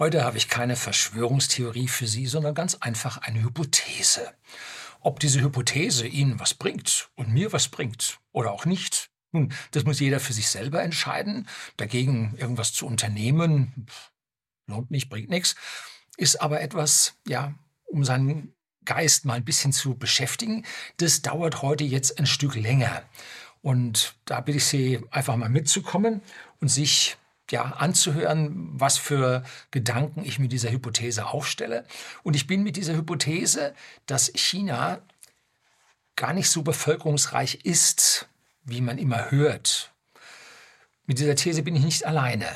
Heute habe ich keine Verschwörungstheorie für Sie, sondern ganz einfach eine Hypothese. Ob diese Hypothese Ihnen was bringt und mir was bringt oder auch nicht, nun, das muss jeder für sich selber entscheiden. Dagegen irgendwas zu unternehmen, lohnt nicht, bringt nichts, ist aber etwas, ja, um seinen Geist mal ein bisschen zu beschäftigen. Das dauert heute jetzt ein Stück länger. Und da bitte ich Sie einfach mal mitzukommen und sich ja, anzuhören, was für Gedanken ich mit dieser Hypothese aufstelle. Und ich bin mit dieser Hypothese, dass China gar nicht so bevölkerungsreich ist, wie man immer hört. Mit dieser These bin ich nicht alleine.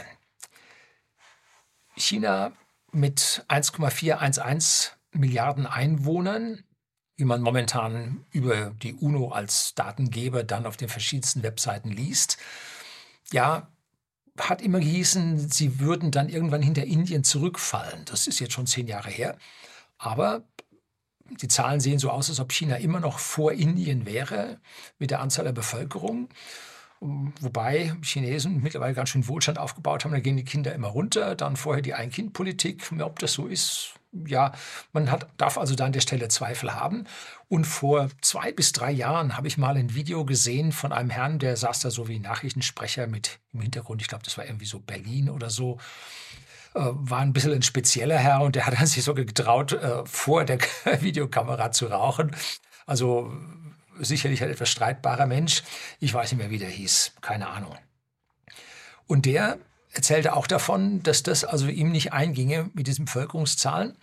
China mit 1,411 Milliarden Einwohnern, wie man momentan über die UNO als Datengeber dann auf den verschiedensten Webseiten liest, ja, hat immer gehießen, sie würden dann irgendwann hinter Indien zurückfallen. Das ist jetzt schon zehn Jahre her. Aber die Zahlen sehen so aus, als ob China immer noch vor Indien wäre mit der Anzahl der Bevölkerung. Wobei Chinesen mittlerweile ganz schön Wohlstand aufgebaut haben, da gehen die Kinder immer runter. Dann vorher die Ein-Kind-Politik. Ob das so ist, ja, man hat, darf also da an der Stelle Zweifel haben. Und vor zwei bis drei Jahren habe ich mal ein Video gesehen von einem Herrn, der saß da so wie Nachrichtensprecher mit im Hintergrund. Ich glaube, das war irgendwie so Berlin oder so. Äh, war ein bisschen ein spezieller Herr und der hat sich so getraut, äh, vor der Videokamera zu rauchen. Also sicherlich ein etwas streitbarer Mensch. Ich weiß nicht mehr, wie der hieß. Keine Ahnung. Und der erzählte auch davon, dass das also ihm nicht einginge mit diesen Bevölkerungszahlen.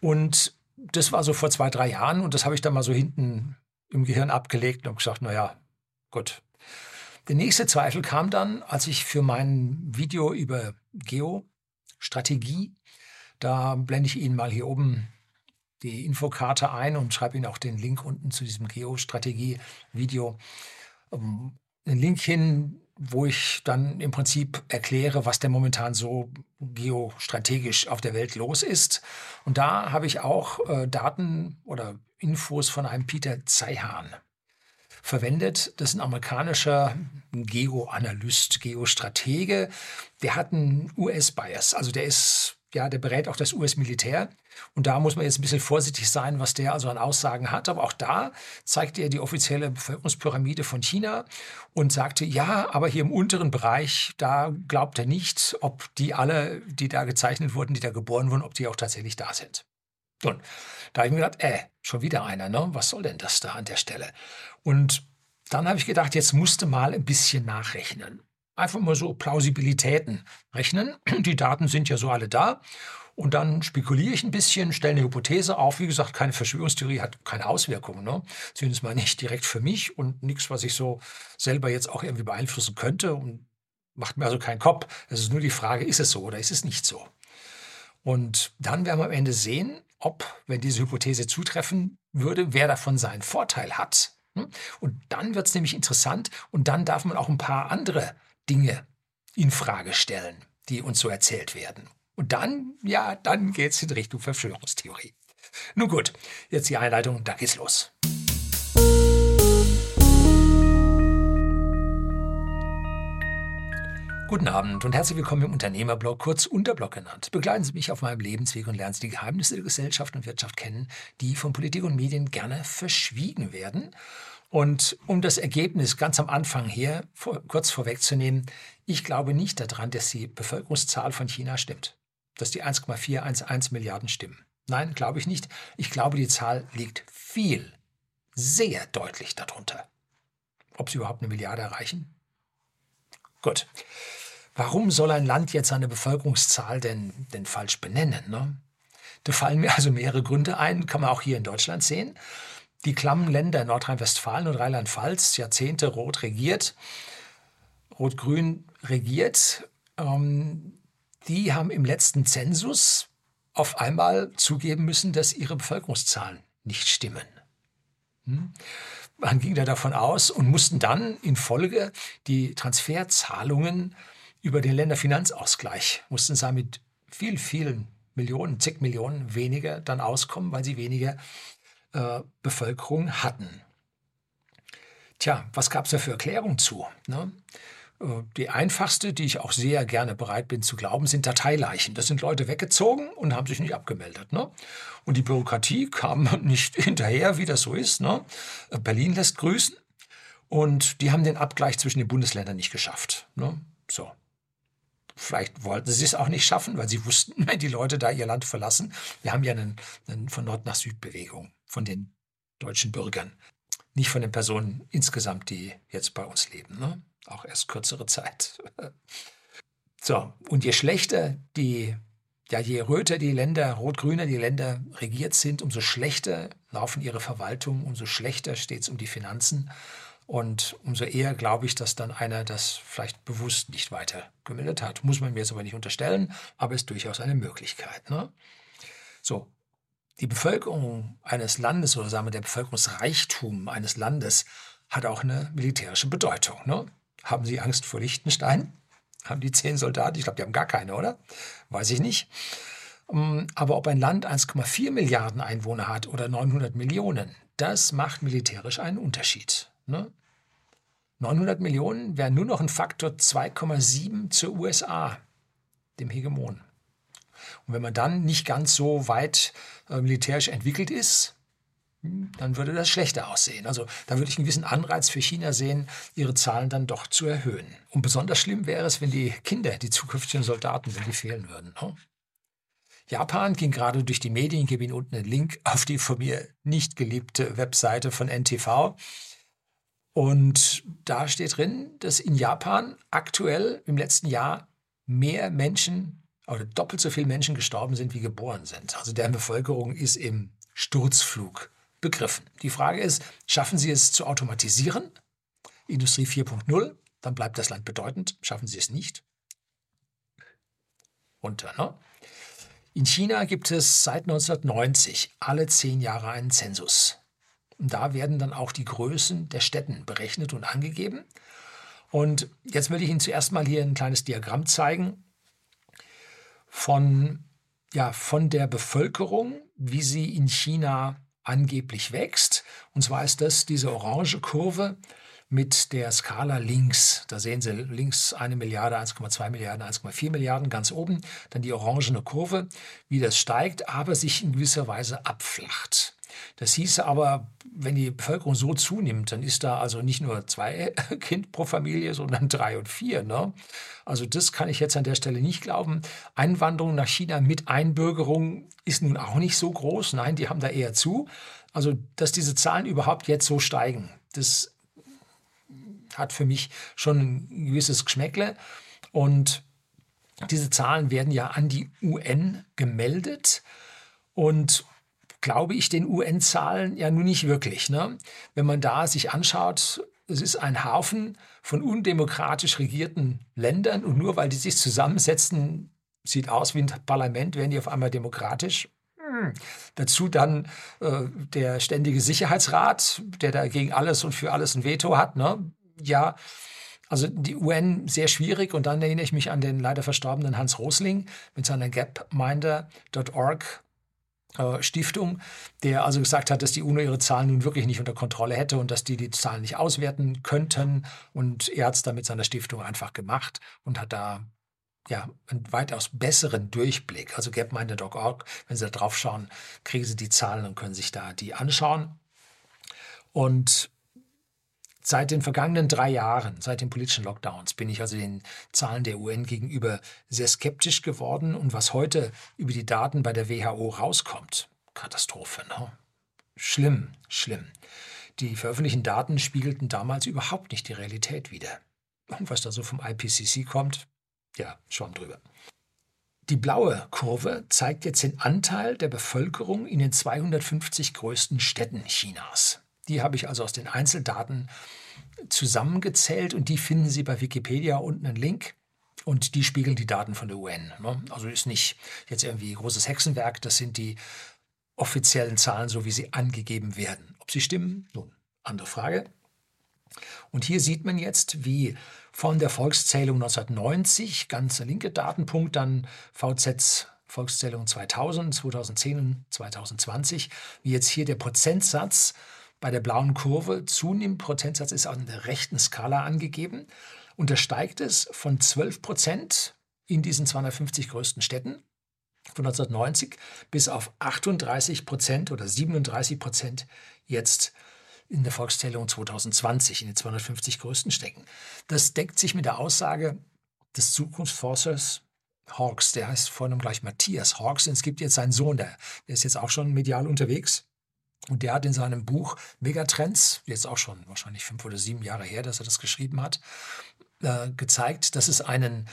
Und das war so vor zwei, drei Jahren und das habe ich dann mal so hinten im Gehirn abgelegt und gesagt, naja, gut. Der nächste Zweifel kam dann, als ich für mein Video über Geostrategie, da blende ich Ihnen mal hier oben die Infokarte ein und schreibe Ihnen auch den Link unten zu diesem Geostrategie-Video. Ähm, einen Link hin, wo ich dann im Prinzip erkläre, was denn momentan so geostrategisch auf der Welt los ist. Und da habe ich auch äh, Daten oder Infos von einem Peter Zeihan verwendet. Das ist ein amerikanischer Geoanalyst, Geostratege. Der hat einen US-Bias. Also der ist ja, der berät auch das US-Militär. Und da muss man jetzt ein bisschen vorsichtig sein, was der also an Aussagen hat. Aber auch da zeigt er die offizielle Bevölkerungspyramide von China und sagte, ja, aber hier im unteren Bereich, da glaubt er nicht, ob die alle, die da gezeichnet wurden, die da geboren wurden, ob die auch tatsächlich da sind. Und da habe ich mir gedacht, äh, schon wieder einer, ne? Was soll denn das da an der Stelle? Und dann habe ich gedacht, jetzt musste mal ein bisschen nachrechnen einfach mal so Plausibilitäten rechnen. Die Daten sind ja so alle da. Und dann spekuliere ich ein bisschen, stelle eine Hypothese auf. Wie gesagt, keine Verschwörungstheorie hat keine Auswirkungen. Ne? Zumindest mal nicht direkt für mich und nichts, was ich so selber jetzt auch irgendwie beeinflussen könnte. Und macht mir also keinen Kopf. Es ist nur die Frage, ist es so oder ist es nicht so? Und dann werden wir am Ende sehen, ob, wenn diese Hypothese zutreffen würde, wer davon seinen Vorteil hat. Hm? Und dann wird es nämlich interessant und dann darf man auch ein paar andere Dinge in Frage stellen, die uns so erzählt werden. Und dann, ja, dann geht es in Richtung Verschwörungstheorie. Nun gut, jetzt die Einleitung, da geht's los. Guten Abend und herzlich willkommen im Unternehmerblog, kurz Unterblog genannt. Begleiten Sie mich auf meinem Lebensweg und lernen Sie die Geheimnisse der Gesellschaft und Wirtschaft kennen, die von Politik und Medien gerne verschwiegen werden. Und um das Ergebnis ganz am Anfang hier vor, kurz vorwegzunehmen, ich glaube nicht daran, dass die Bevölkerungszahl von China stimmt, dass die 1,411 Milliarden stimmen. Nein, glaube ich nicht. Ich glaube, die Zahl liegt viel, sehr deutlich darunter. Ob sie überhaupt eine Milliarde erreichen? Gut. Warum soll ein Land jetzt seine Bevölkerungszahl denn, denn falsch benennen? Ne? Da fallen mir also mehrere Gründe ein, kann man auch hier in Deutschland sehen die klammen Länder Nordrhein-Westfalen und Rheinland-Pfalz, Jahrzehnte rot regiert, rot-grün regiert, ähm, die haben im letzten Zensus auf einmal zugeben müssen, dass ihre Bevölkerungszahlen nicht stimmen. Hm? Man ging da davon aus und mussten dann in Folge die Transferzahlungen über den Länderfinanzausgleich, mussten sie mit viel, vielen Millionen, zig Millionen weniger dann auskommen, weil sie weniger äh, Bevölkerung hatten. Tja, was gab es da für Erklärungen zu? Ne? Äh, die einfachste, die ich auch sehr gerne bereit bin zu glauben, sind Dateileichen. Das sind Leute weggezogen und haben sich nicht abgemeldet. Ne? Und die Bürokratie kam nicht hinterher, wie das so ist. Ne? Äh, Berlin lässt grüßen. Und die haben den Abgleich zwischen den Bundesländern nicht geschafft. Ne? So. Vielleicht wollten sie es auch nicht schaffen, weil sie wussten, wenn die Leute da ihr Land verlassen. Wir haben ja eine, eine von Nord nach Süd Bewegung von den deutschen Bürgern. Nicht von den Personen insgesamt, die jetzt bei uns leben. Ne? Auch erst kürzere Zeit. so, und je schlechter die, ja, je röter die Länder, rot-grüner die Länder regiert sind, umso schlechter laufen ihre Verwaltungen, umso schlechter steht es um die Finanzen. Und umso eher glaube ich, dass dann einer das vielleicht bewusst nicht weiter gemeldet hat. Muss man mir jetzt aber nicht unterstellen, aber ist durchaus eine Möglichkeit. Ne? So, die Bevölkerung eines Landes oder sagen wir der Bevölkerungsreichtum eines Landes hat auch eine militärische Bedeutung. Ne? Haben Sie Angst vor Liechtenstein? Haben die zehn Soldaten? Ich glaube, die haben gar keine, oder? Weiß ich nicht. Ähm, aber ob ein Land 1,4 Milliarden Einwohner hat oder 900 Millionen, das macht militärisch einen Unterschied. Ne? 900 Millionen wären nur noch ein Faktor 2,7 zur USA, dem Hegemon. Und wenn man dann nicht ganz so weit äh, militärisch entwickelt ist, dann würde das schlechter aussehen. Also da würde ich einen gewissen Anreiz für China sehen, ihre Zahlen dann doch zu erhöhen. Und besonders schlimm wäre es, wenn die Kinder, die zukünftigen Soldaten, wenn die fehlen würden. Ne? Japan ging gerade durch die Medien, ich gebe Ihnen unten einen Link auf die von mir nicht geliebte Webseite von NTV. Und da steht drin, dass in Japan aktuell im letzten Jahr mehr Menschen oder doppelt so viele Menschen gestorben sind, wie geboren sind. Also deren Bevölkerung ist im Sturzflug begriffen. Die Frage ist, schaffen Sie es zu automatisieren? Industrie 4.0, dann bleibt das Land bedeutend. Schaffen Sie es nicht? Unter, ne? In China gibt es seit 1990 alle zehn Jahre einen Zensus. Und da werden dann auch die Größen der Städten berechnet und angegeben. Und jetzt will ich Ihnen zuerst mal hier ein kleines Diagramm zeigen von, ja, von der Bevölkerung, wie sie in China angeblich wächst. Und zwar ist das diese orange Kurve mit der Skala links. Da sehen Sie links eine Milliarde, 1,2 Milliarden, 1,4 Milliarden ganz oben. Dann die orangene Kurve, wie das steigt, aber sich in gewisser Weise abflacht. Das hieße aber, wenn die Bevölkerung so zunimmt, dann ist da also nicht nur zwei Kind pro Familie, sondern drei und vier. Ne? Also das kann ich jetzt an der Stelle nicht glauben. Einwanderung nach China mit Einbürgerung ist nun auch nicht so groß. Nein, die haben da eher zu. Also, dass diese Zahlen überhaupt jetzt so steigen, das hat für mich schon ein gewisses Geschmäckle. Und diese Zahlen werden ja an die UN gemeldet. Und glaube ich den UN-Zahlen ja nun nicht wirklich. Ne? Wenn man da sich anschaut, es ist ein Haufen von undemokratisch regierten Ländern und nur weil die sich zusammensetzen, sieht aus wie ein Parlament, werden die auf einmal demokratisch. Hm. Dazu dann äh, der ständige Sicherheitsrat, der dagegen alles und für alles ein Veto hat. Ne? ja, also die UN sehr schwierig und dann erinnere ich mich an den leider verstorbenen Hans Rosling mit seiner gapminder.org Stiftung, der also gesagt hat, dass die UNO ihre Zahlen nun wirklich nicht unter Kontrolle hätte und dass die die Zahlen nicht auswerten könnten. Und er hat es dann mit seiner Stiftung einfach gemacht und hat da ja, einen weitaus besseren Durchblick. Also gapminder.org, wenn Sie da drauf schauen, kriegen Sie die Zahlen und können sich da die anschauen. Und Seit den vergangenen drei Jahren, seit den politischen Lockdowns, bin ich also den Zahlen der UN gegenüber sehr skeptisch geworden. Und was heute über die Daten bei der WHO rauskommt, Katastrophe. Ne? Schlimm, schlimm. Die veröffentlichten Daten spiegelten damals überhaupt nicht die Realität wider. Und was da so vom IPCC kommt, ja, Schwamm drüber. Die blaue Kurve zeigt jetzt den Anteil der Bevölkerung in den 250 größten Städten Chinas. Die habe ich also aus den Einzeldaten zusammengezählt und die finden Sie bei Wikipedia unten einen Link. Und die spiegeln die Daten von der UN. Ne? Also ist nicht jetzt irgendwie großes Hexenwerk, das sind die offiziellen Zahlen, so wie sie angegeben werden. Ob sie stimmen? Nun, andere Frage. Und hier sieht man jetzt, wie von der Volkszählung 1990, ganz der linke Datenpunkt, dann VZ Volkszählung 2000, 2010 und 2020, wie jetzt hier der Prozentsatz bei der blauen Kurve zunimmt. Prozentsatz ist an der rechten Skala angegeben. untersteigt es von 12 Prozent in diesen 250 größten Städten von 1990 bis auf 38 Prozent oder 37 Prozent jetzt in der Volkszählung 2020 in den 250 größten Städten. Das deckt sich mit der Aussage des Zukunftsforschers Hawks, der heißt vorhin gleich Matthias Hawks, und es gibt jetzt seinen Sohn, der, der ist jetzt auch schon medial unterwegs. Und der hat in seinem Buch Megatrends, jetzt auch schon wahrscheinlich fünf oder sieben Jahre her, dass er das geschrieben hat, äh, gezeigt, dass es einen,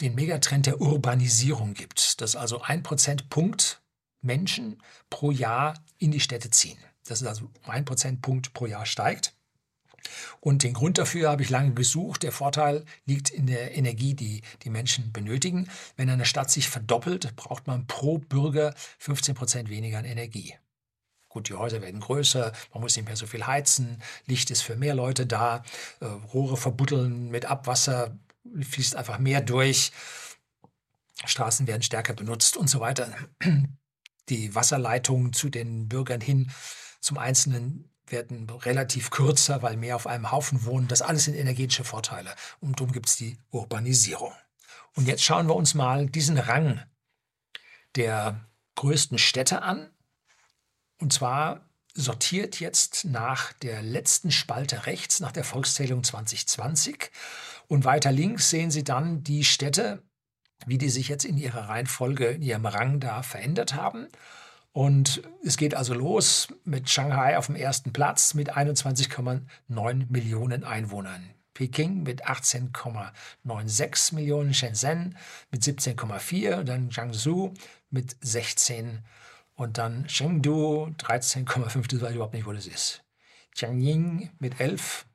den Megatrend der Urbanisierung gibt, dass also ein Prozentpunkt Menschen pro Jahr in die Städte ziehen. Das ist also ein Prozentpunkt pro Jahr steigt. Und den Grund dafür habe ich lange gesucht. Der Vorteil liegt in der Energie, die die Menschen benötigen. Wenn eine Stadt sich verdoppelt, braucht man pro Bürger 15 Prozent weniger an Energie. Gut, die Häuser werden größer, man muss nicht mehr so viel heizen, Licht ist für mehr Leute da, äh, Rohre verbuddeln mit Abwasser, fließt einfach mehr durch, Straßen werden stärker benutzt und so weiter. Die Wasserleitungen zu den Bürgern hin zum Einzelnen werden relativ kürzer, weil mehr auf einem Haufen wohnen. Das alles sind energetische Vorteile. Und darum gibt es die Urbanisierung. Und jetzt schauen wir uns mal diesen Rang der größten Städte an. Und zwar sortiert jetzt nach der letzten Spalte rechts, nach der Volkszählung 2020. Und weiter links sehen Sie dann die Städte, wie die sich jetzt in ihrer Reihenfolge, in ihrem Rang da verändert haben. Und es geht also los mit Shanghai auf dem ersten Platz mit 21,9 Millionen Einwohnern. Peking mit 18,96 Millionen, Shenzhen mit 17,4 und dann Jiangsu mit 16 und dann Chengdu 13,5, das weiß ich überhaupt nicht, wo das ist. Tianjin mit 11,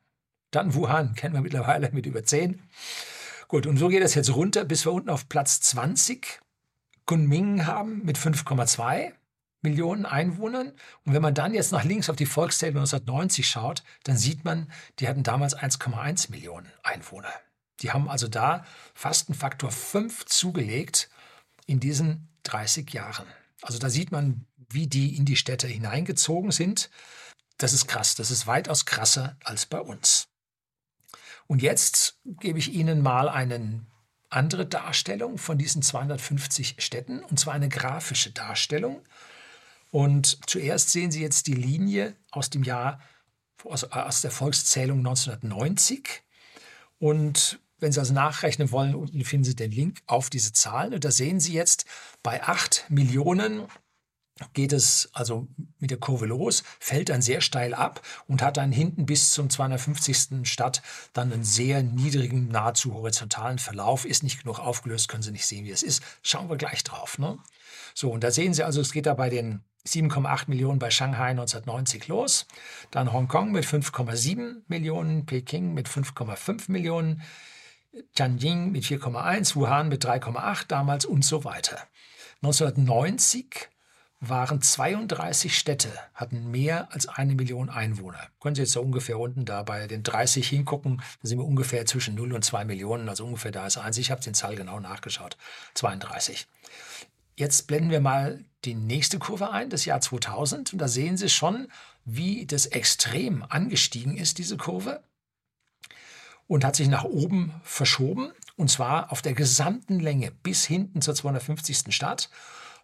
dann Wuhan, kennen wir mittlerweile mit über 10. Gut, und so geht es jetzt runter, bis wir unten auf Platz 20 Kunming haben mit 5,2. Millionen Einwohnern. Und wenn man dann jetzt nach links auf die Volkszählung 1990 schaut, dann sieht man, die hatten damals 1,1 Millionen Einwohner. Die haben also da fast einen Faktor 5 zugelegt in diesen 30 Jahren. Also da sieht man, wie die in die Städte hineingezogen sind. Das ist krass, das ist weitaus krasser als bei uns. Und jetzt gebe ich Ihnen mal eine andere Darstellung von diesen 250 Städten, und zwar eine grafische Darstellung. Und zuerst sehen Sie jetzt die Linie aus dem Jahr, aus, aus der Volkszählung 1990. Und wenn Sie also nachrechnen wollen, unten finden Sie den Link auf diese Zahlen. Und da sehen Sie jetzt, bei 8 Millionen geht es also mit der Kurve los, fällt dann sehr steil ab und hat dann hinten bis zum 250. Stadt dann einen sehr niedrigen, nahezu horizontalen Verlauf. Ist nicht genug aufgelöst, können Sie nicht sehen, wie es ist. Schauen wir gleich drauf. Ne? So, und da sehen Sie also, es geht da bei den 7,8 Millionen bei Shanghai 1990 los, dann Hongkong mit 5,7 Millionen, Peking mit 5,5 Millionen, Tianjin mit 4,1, Wuhan mit 3,8 damals und so weiter. 1990 waren 32 Städte, hatten mehr als eine Million Einwohner. Können Sie jetzt so ungefähr unten da bei den 30 hingucken, da sind wir ungefähr zwischen 0 und 2 Millionen, also ungefähr da ist eins. Ich habe den Zahl genau nachgeschaut, 32. Jetzt blenden wir mal die nächste Kurve ein, das Jahr 2000. Und da sehen Sie schon, wie das extrem angestiegen ist, diese Kurve. Und hat sich nach oben verschoben. Und zwar auf der gesamten Länge bis hinten zur 250. Stadt.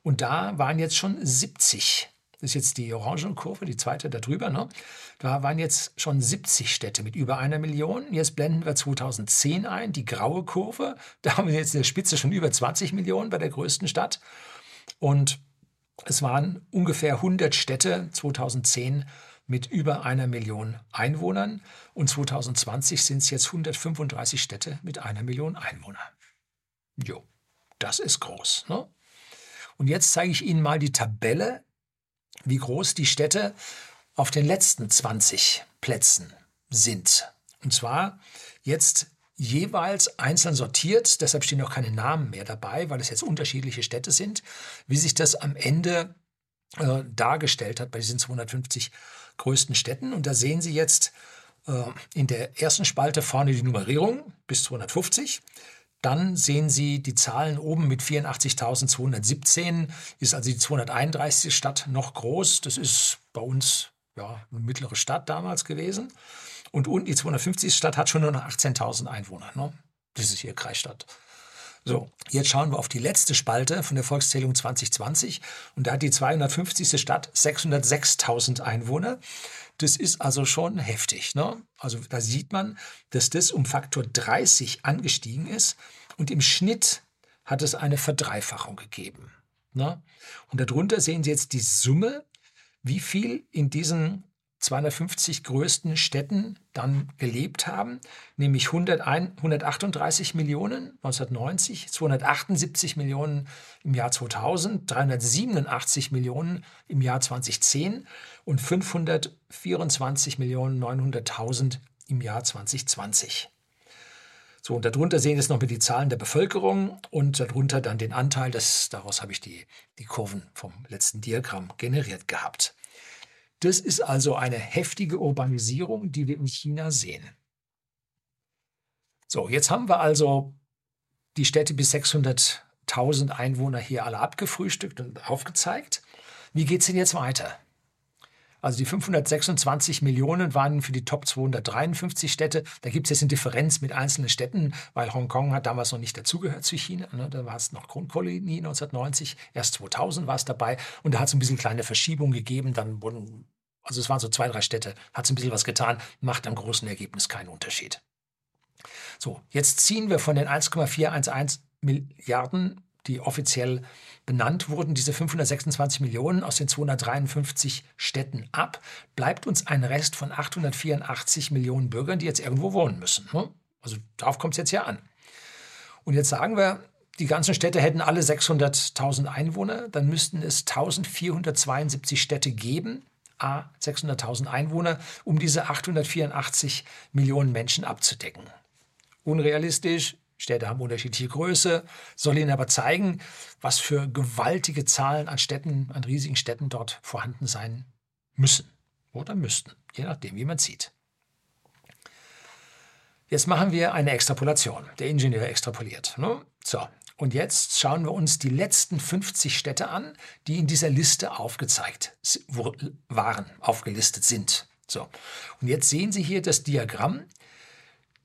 Und da waren jetzt schon 70. Das ist jetzt die orange Kurve, die zweite da drüber. Ne? Da waren jetzt schon 70 Städte mit über einer Million. Jetzt blenden wir 2010 ein, die graue Kurve. Da haben wir jetzt in der Spitze schon über 20 Millionen bei der größten Stadt. Und es waren ungefähr 100 Städte 2010 mit über einer Million Einwohnern. Und 2020 sind es jetzt 135 Städte mit einer Million Einwohnern. Jo, das ist groß. Ne? Und jetzt zeige ich Ihnen mal die Tabelle, wie groß die Städte auf den letzten 20 Plätzen sind. Und zwar jetzt jeweils einzeln sortiert, deshalb stehen auch keine Namen mehr dabei, weil es jetzt unterschiedliche Städte sind, wie sich das am Ende äh, dargestellt hat bei diesen 250 größten Städten. Und da sehen Sie jetzt äh, in der ersten Spalte vorne die Nummerierung bis 250. Dann sehen Sie die Zahlen oben mit 84.217, ist also die 231. Stadt noch groß. Das ist bei uns ja, eine mittlere Stadt damals gewesen. Und unten die 250. Stadt hat schon nur noch 18.000 Einwohner. Ne? Das ist hier Kreisstadt. So, jetzt schauen wir auf die letzte Spalte von der Volkszählung 2020 und da hat die 250. Stadt 606.000 Einwohner. Das ist also schon heftig. Ne? Also da sieht man, dass das um Faktor 30 angestiegen ist und im Schnitt hat es eine Verdreifachung gegeben. Ne? Und darunter sehen Sie jetzt die Summe, wie viel in diesen 250 größten Städten dann gelebt haben, nämlich 101, 138 Millionen 1990, 278 Millionen im Jahr 2000, 387 Millionen im Jahr 2010 und 524 Millionen 900.000 im Jahr 2020. So, und darunter sehen Sie noch mit die Zahlen der Bevölkerung und darunter dann den Anteil, das, daraus habe ich die, die Kurven vom letzten Diagramm generiert gehabt. Das ist also eine heftige Urbanisierung, die wir in China sehen. So, jetzt haben wir also die Städte bis 600.000 Einwohner hier alle abgefrühstückt und aufgezeigt. Wie geht es denn jetzt weiter? Also die 526 Millionen waren für die Top 253 Städte. Da gibt es jetzt eine Differenz mit einzelnen Städten, weil Hongkong hat damals noch nicht dazugehört zu China. Ne? Da war es noch Grundkolonie 1990. Erst 2000 war es dabei. Und da hat es ein bisschen kleine Verschiebung gegeben. Dann wurden, also es waren so zwei, drei Städte, hat es ein bisschen was getan, macht am großen Ergebnis keinen Unterschied. So, jetzt ziehen wir von den 1,411 Milliarden die offiziell benannt wurden, diese 526 Millionen aus den 253 Städten ab, bleibt uns ein Rest von 884 Millionen Bürgern, die jetzt irgendwo wohnen müssen. Ne? Also darauf kommt es jetzt ja an. Und jetzt sagen wir, die ganzen Städte hätten alle 600.000 Einwohner, dann müssten es 1472 Städte geben, a 600.000 Einwohner, um diese 884 Millionen Menschen abzudecken. Unrealistisch, Städte haben unterschiedliche Größe, soll Ihnen aber zeigen, was für gewaltige Zahlen an Städten, an riesigen Städten dort vorhanden sein müssen oder müssten, je nachdem, wie man sieht. Jetzt machen wir eine Extrapolation. Der Ingenieur extrapoliert. Ne? So, und jetzt schauen wir uns die letzten 50 Städte an, die in dieser Liste aufgezeigt waren, aufgelistet sind. So, und jetzt sehen Sie hier das Diagramm.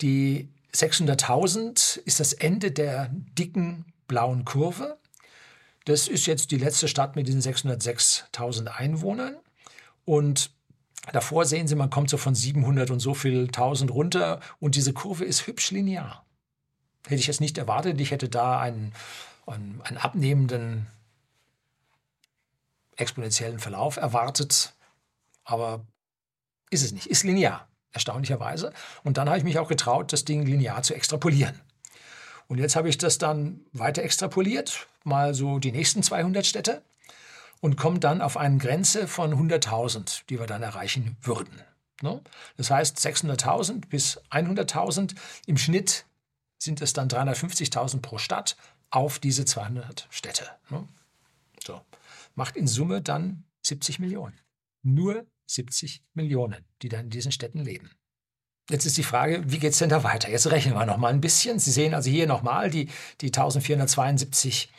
Die 600.000 ist das Ende der dicken blauen Kurve. Das ist jetzt die letzte Stadt mit diesen 606.000 Einwohnern. Und davor sehen Sie, man kommt so von 700 und so viel 1000 runter und diese Kurve ist hübsch linear. Hätte ich jetzt nicht erwartet. Ich hätte da einen, einen, einen abnehmenden exponentiellen Verlauf erwartet. Aber ist es nicht. Ist linear erstaunlicherweise. Und dann habe ich mich auch getraut, das Ding linear zu extrapolieren. Und jetzt habe ich das dann weiter extrapoliert, mal so die nächsten 200 Städte und komme dann auf eine Grenze von 100.000, die wir dann erreichen würden. Ne? Das heißt 600.000 bis 100.000. Im Schnitt sind es dann 350.000 pro Stadt auf diese 200 Städte. Ne? So. Macht in Summe dann 70 Millionen. Nur 70 Millionen, die dann in diesen Städten leben. Jetzt ist die Frage, wie geht es denn da weiter? Jetzt rechnen wir noch mal ein bisschen. Sie sehen also hier nochmal die, die 1472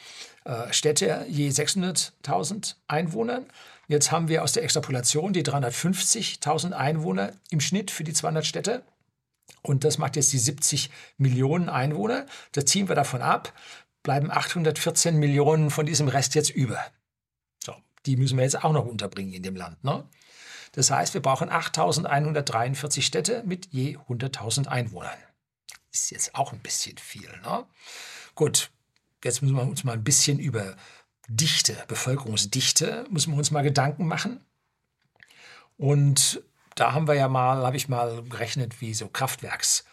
äh, Städte je 600.000 Einwohnern. Jetzt haben wir aus der Extrapolation die 350.000 Einwohner im Schnitt für die 200 Städte. Und das macht jetzt die 70 Millionen Einwohner. Da ziehen wir davon ab, bleiben 814 Millionen von diesem Rest jetzt über. So, die müssen wir jetzt auch noch unterbringen in dem Land. Ne? Das heißt, wir brauchen 8.143 Städte mit je 100.000 Einwohnern. Ist jetzt auch ein bisschen viel. Ne? Gut, jetzt müssen wir uns mal ein bisschen über Dichte, Bevölkerungsdichte, müssen wir uns mal Gedanken machen. Und da haben wir ja mal, habe ich mal gerechnet, wie so Kraftwerks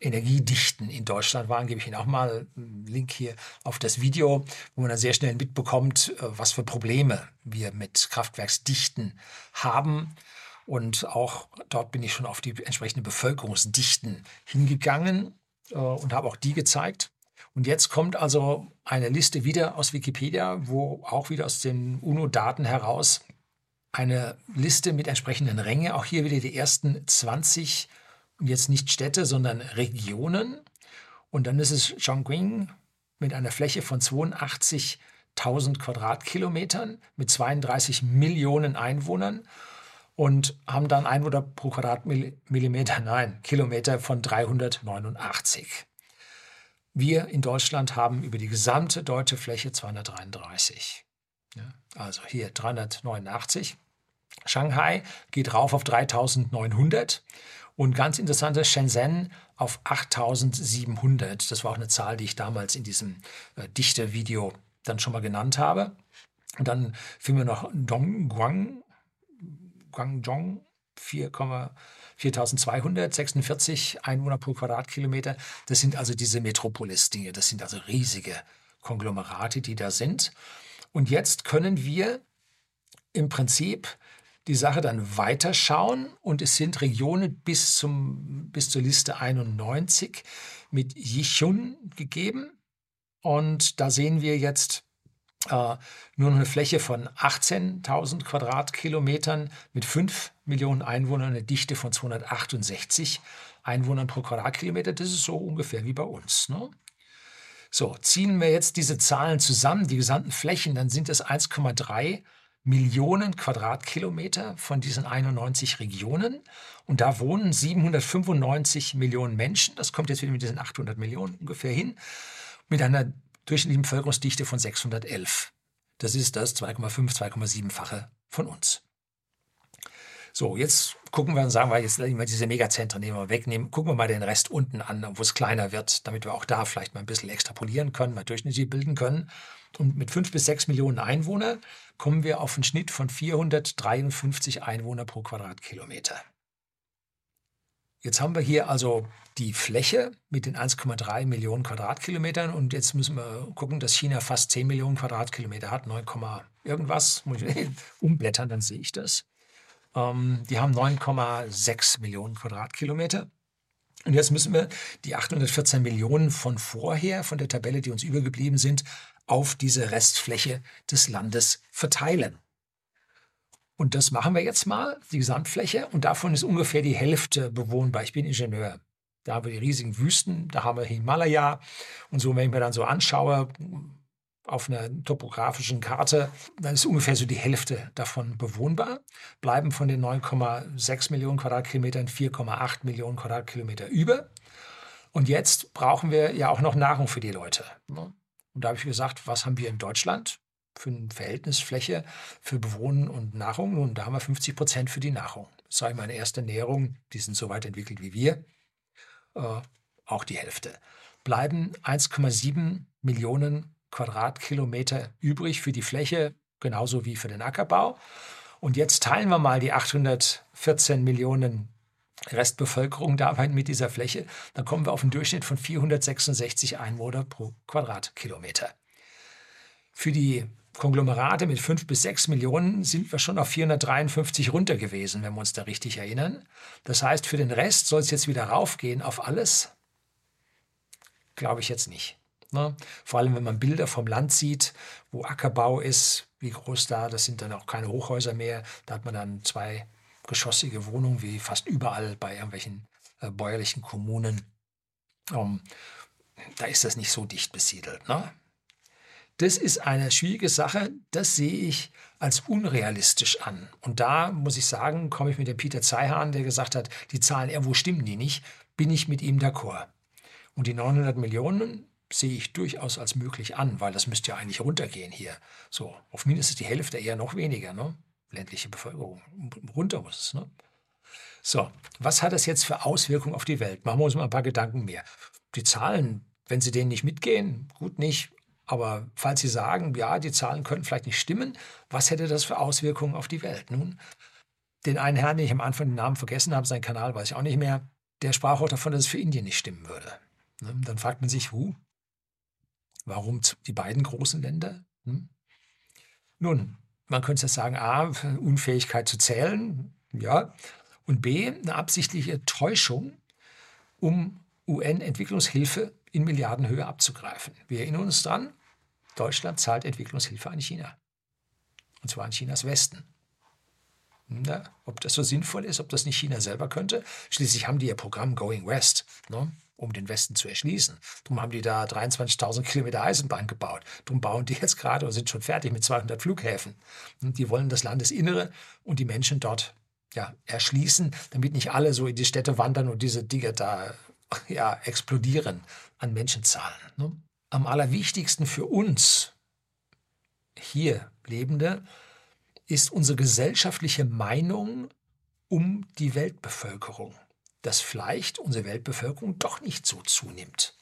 Energiedichten in Deutschland waren, gebe ich Ihnen auch mal einen Link hier auf das Video, wo man dann sehr schnell mitbekommt, äh, was für Probleme wir mit Kraftwerksdichten haben. Und auch dort bin ich schon auf die entsprechenden Bevölkerungsdichten hingegangen äh, und habe auch die gezeigt. Und jetzt kommt also eine Liste wieder aus Wikipedia, wo auch wieder aus den UNO-Daten heraus eine Liste mit entsprechenden Ränge, auch hier wieder die ersten 20 jetzt nicht Städte, sondern Regionen. Und dann ist es Chongqing mit einer Fläche von 82.000 Quadratkilometern mit 32 Millionen Einwohnern. und haben dann Einwohner pro Quadratmillimeter, nein, Kilometer von 389. Wir in Deutschland haben über die gesamte deutsche Fläche 233. Ja, also hier 389. Shanghai geht rauf auf 3900 und ganz interessant ist Shenzhen auf 8700. Das war auch eine Zahl, die ich damals in diesem äh, Dichte-Video dann schon mal genannt habe. Und dann finden wir noch Dongguang, Guangzhou, 4,4246 Einwohner pro Quadratkilometer. Das sind also diese Metropolis-Dinge. Das sind also riesige Konglomerate, die da sind. Und jetzt können wir im Prinzip die Sache dann weiterschauen und es sind Regionen bis, zum, bis zur Liste 91 mit Yichun gegeben. Und da sehen wir jetzt äh, nur noch eine Fläche von 18.000 Quadratkilometern mit 5 Millionen Einwohnern, eine Dichte von 268 Einwohnern pro Quadratkilometer. Das ist so ungefähr wie bei uns. Ne? So, ziehen wir jetzt diese Zahlen zusammen, die gesamten Flächen, dann sind es 1,3 Millionen Quadratkilometer von diesen 91 Regionen. Und da wohnen 795 Millionen Menschen. Das kommt jetzt wieder mit diesen 800 Millionen ungefähr hin. Mit einer durchschnittlichen Bevölkerungsdichte von 611. Das ist das 2,5, 2,7-fache von uns. So, jetzt gucken wir und sagen wir, jetzt wir diese Megazentren nehmen wir wegnehmen, gucken wir mal den Rest unten an, wo es kleiner wird, damit wir auch da vielleicht mal ein bisschen extrapolieren können, mal Durchschnitte bilden können. Und mit fünf bis sechs Millionen Einwohnern kommen wir auf einen Schnitt von 453 Einwohner pro Quadratkilometer. Jetzt haben wir hier also die Fläche mit den 1,3 Millionen Quadratkilometern und jetzt müssen wir gucken, dass China fast 10 Millionen Quadratkilometer hat, 9, irgendwas, muss ich umblättern, dann sehe ich das. Ähm, die haben 9,6 Millionen Quadratkilometer. Und jetzt müssen wir die 814 Millionen von vorher, von der Tabelle, die uns übergeblieben sind, auf diese Restfläche des Landes verteilen. Und das machen wir jetzt mal, die Gesamtfläche, und davon ist ungefähr die Hälfte bewohnbar. Ich bin Ingenieur. Da haben wir die riesigen Wüsten, da haben wir Himalaya. Und so, wenn ich mir dann so anschaue, auf einer topografischen Karte, dann ist ungefähr so die Hälfte davon bewohnbar. Bleiben von den 9,6 Millionen Quadratkilometern 4,8 Millionen Quadratkilometer über. Und jetzt brauchen wir ja auch noch Nahrung für die Leute. Und da habe ich gesagt, was haben wir in Deutschland für eine Verhältnisfläche für Bewohnen und Nahrung? Nun, da haben wir 50 Prozent für die Nahrung. Das ich meine erste Ernährung, die sind so weit entwickelt wie wir, äh, auch die Hälfte. Bleiben 1,7 Millionen Quadratkilometer übrig für die Fläche, genauso wie für den Ackerbau. Und jetzt teilen wir mal die 814 Millionen Restbevölkerung dabei mit dieser Fläche, dann kommen wir auf einen Durchschnitt von 466 Einwohner pro Quadratkilometer. Für die Konglomerate mit 5 bis 6 Millionen sind wir schon auf 453 runter gewesen, wenn wir uns da richtig erinnern. Das heißt, für den Rest soll es jetzt wieder raufgehen auf alles? Glaube ich jetzt nicht. Ne? Vor allem, wenn man Bilder vom Land sieht, wo Ackerbau ist, wie groß da, das sind dann auch keine Hochhäuser mehr. Da hat man dann zwei geschossige Wohnungen, wie fast überall bei irgendwelchen äh, bäuerlichen Kommunen. Ähm, da ist das nicht so dicht besiedelt. Ne? Das ist eine schwierige Sache. Das sehe ich als unrealistisch an. Und da muss ich sagen, komme ich mit dem Peter Zeihahn, der gesagt hat, die Zahlen irgendwo stimmen die nicht, bin ich mit ihm d'accord. Und die 900 Millionen sehe ich durchaus als möglich an, weil das müsste ja eigentlich runtergehen hier. So, auf mindestens die Hälfte, eher noch weniger. Ne? ländliche Bevölkerung. Runter muss es. Ne? So, was hat das jetzt für Auswirkungen auf die Welt? Machen wir uns mal ein paar Gedanken mehr. Die Zahlen, wenn Sie denen nicht mitgehen, gut nicht. Aber falls Sie sagen, ja, die Zahlen könnten vielleicht nicht stimmen, was hätte das für Auswirkungen auf die Welt? Nun, den einen Herrn, den ich am Anfang den Namen vergessen habe, seinen Kanal weiß ich auch nicht mehr, der sprach auch davon, dass es für Indien nicht stimmen würde. Ne? Dann fragt man sich, huh, warum die beiden großen Länder? Hm? Nun, man könnte sagen, A, Unfähigkeit zu zählen, ja, und B, eine absichtliche Täuschung, um UN-Entwicklungshilfe in Milliardenhöhe abzugreifen. Wir erinnern uns dran, Deutschland zahlt Entwicklungshilfe an China. Und zwar an Chinas Westen. Na, ob das so sinnvoll ist, ob das nicht China selber könnte. Schließlich haben die ihr Programm Going West. Ne? Um den Westen zu erschließen. Darum haben die da 23.000 Kilometer Eisenbahn gebaut. Darum bauen die jetzt gerade oder sind schon fertig mit 200 Flughäfen. Und die wollen das Landesinnere und die Menschen dort ja, erschließen, damit nicht alle so in die Städte wandern und diese Dinge da ja, explodieren an Menschenzahlen. Ne? Am allerwichtigsten für uns hier Lebende ist unsere gesellschaftliche Meinung um die Weltbevölkerung, dass vielleicht unsere Weltbevölkerung doch nicht so zunimmt,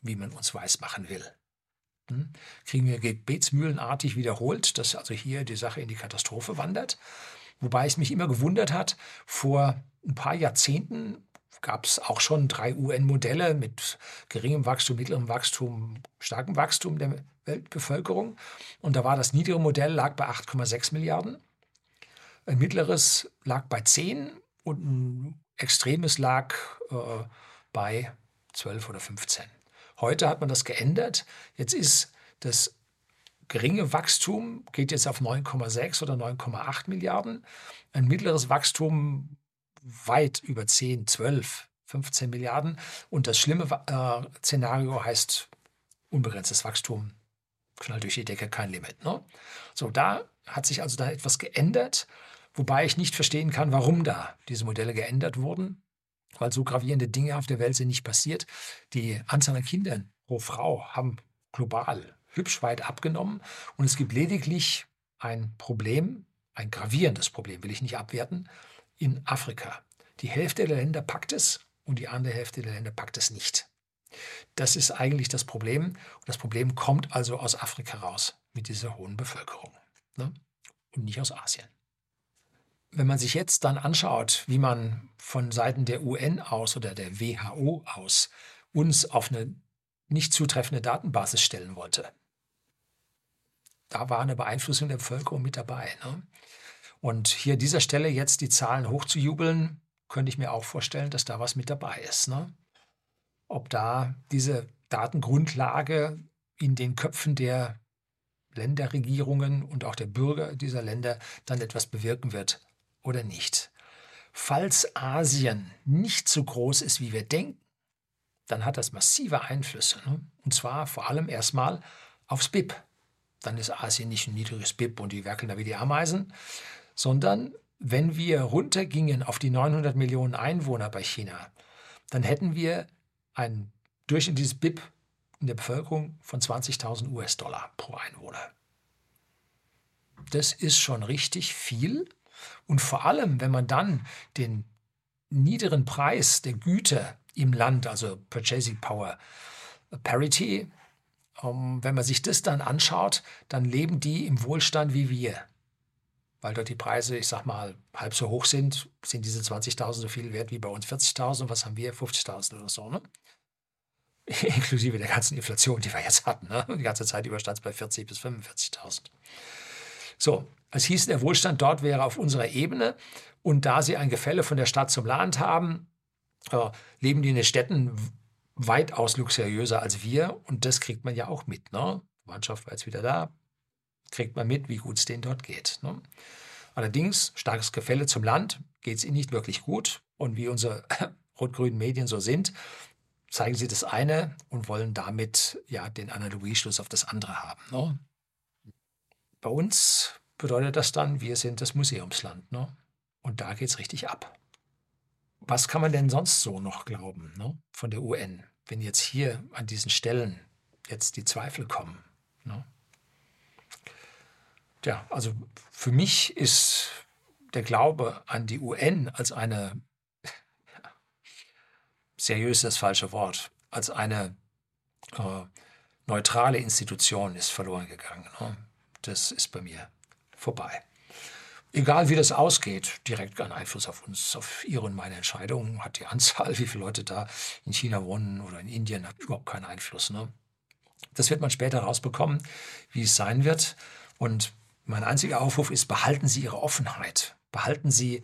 wie man uns weismachen will. Hm? Kriegen wir gebetsmühlenartig wiederholt, dass also hier die Sache in die Katastrophe wandert. Wobei es mich immer gewundert hat, vor ein paar Jahrzehnten gab es auch schon drei UN-Modelle mit geringem Wachstum, mittlerem Wachstum, starkem Wachstum der Weltbevölkerung. Und da war das niedere Modell lag bei 8,6 Milliarden, ein mittleres lag bei 10 und ein extremes lag äh, bei 12 oder 15. Heute hat man das geändert. Jetzt ist das geringe Wachstum geht jetzt auf 9,6 oder 9,8 Milliarden. Ein mittleres Wachstum weit über 10, 12, 15 Milliarden. Und das schlimme äh, Szenario heißt unbegrenztes Wachstum, knallt durch die Decke, kein Limit. Ne? So, da hat sich also da etwas geändert, wobei ich nicht verstehen kann, warum da diese Modelle geändert wurden, weil so gravierende Dinge auf der Welt sind nicht passiert. Die Anzahl an Kindern pro Frau haben global hübsch weit abgenommen und es gibt lediglich ein Problem, ein gravierendes Problem, will ich nicht abwerten, in Afrika. Die Hälfte der Länder packt es und die andere Hälfte der Länder packt es nicht. Das ist eigentlich das Problem. Und das Problem kommt also aus Afrika raus mit dieser hohen Bevölkerung ne? und nicht aus Asien. Wenn man sich jetzt dann anschaut, wie man von Seiten der UN aus oder der WHO aus uns auf eine nicht zutreffende Datenbasis stellen wollte, da war eine Beeinflussung der Bevölkerung mit dabei. Ne? Und hier an dieser Stelle jetzt die Zahlen hochzujubeln, könnte ich mir auch vorstellen, dass da was mit dabei ist. Ne? Ob da diese Datengrundlage in den Köpfen der Länderregierungen und auch der Bürger dieser Länder dann etwas bewirken wird oder nicht. Falls Asien nicht so groß ist, wie wir denken, dann hat das massive Einflüsse. Ne? Und zwar vor allem erstmal aufs BIP, dann ist Asien nicht ein niedriges BIP und die werkeln da wie die Ameisen, sondern wenn wir runtergingen auf die 900 Millionen Einwohner bei China, dann hätten wir ein durchschnittliches BIP in der Bevölkerung von 20.000 US-Dollar pro Einwohner. Das ist schon richtig viel. Und vor allem, wenn man dann den niederen Preis der Güter im Land, also Purchasing Power Parity, um, wenn man sich das dann anschaut, dann leben die im Wohlstand wie wir. Weil dort die Preise, ich sag mal, halb so hoch sind, sind diese 20.000 so viel wert wie bei uns 40.000. Was haben wir? 50.000 oder so, ne? Inklusive der ganzen Inflation, die wir jetzt hatten. Ne? Die ganze Zeit überstand es bei 40.000 bis 45.000. So, es hieß, der Wohlstand dort wäre auf unserer Ebene. Und da sie ein Gefälle von der Stadt zum Land haben, äh, leben die in den Städten weitaus luxuriöser als wir und das kriegt man ja auch mit. Ne? Mannschaft war jetzt wieder da, kriegt man mit, wie gut es denen dort geht. Ne? Allerdings, starkes Gefälle zum Land, geht es ihnen nicht wirklich gut und wie unsere rot-grünen Medien so sind, zeigen sie das eine und wollen damit ja den Analogieschluss auf das andere haben. Ne? Bei uns bedeutet das dann, wir sind das Museumsland. Ne? Und da geht es richtig ab was kann man denn sonst so noch glauben ne, von der UN, wenn jetzt hier an diesen Stellen jetzt die Zweifel kommen? Ne? Ja, also für mich ist der Glaube an die UN als eine, seriös das falsche Wort, als eine äh, neutrale Institution ist verloren gegangen. Ne? Das ist bei mir vorbei egal wie das ausgeht, direkt keinen Einfluss auf uns, auf Ihre und meine Entscheidungen. Hat die Anzahl, wie viele Leute da in China wohnen oder in Indien, hat überhaupt keinen Einfluss. Ne? Das wird man später rausbekommen, wie es sein wird. Und mein einziger Aufruf ist, behalten Sie Ihre Offenheit, behalten Sie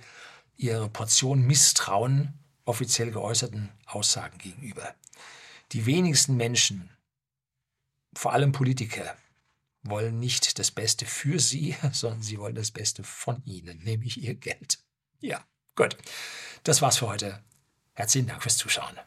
Ihre Portion Misstrauen offiziell geäußerten Aussagen gegenüber. Die wenigsten Menschen, vor allem Politiker, wollen nicht das Beste für sie, sondern sie wollen das Beste von ihnen, nämlich ihr Geld. Ja, gut. Das war's für heute. Herzlichen Dank fürs Zuschauen.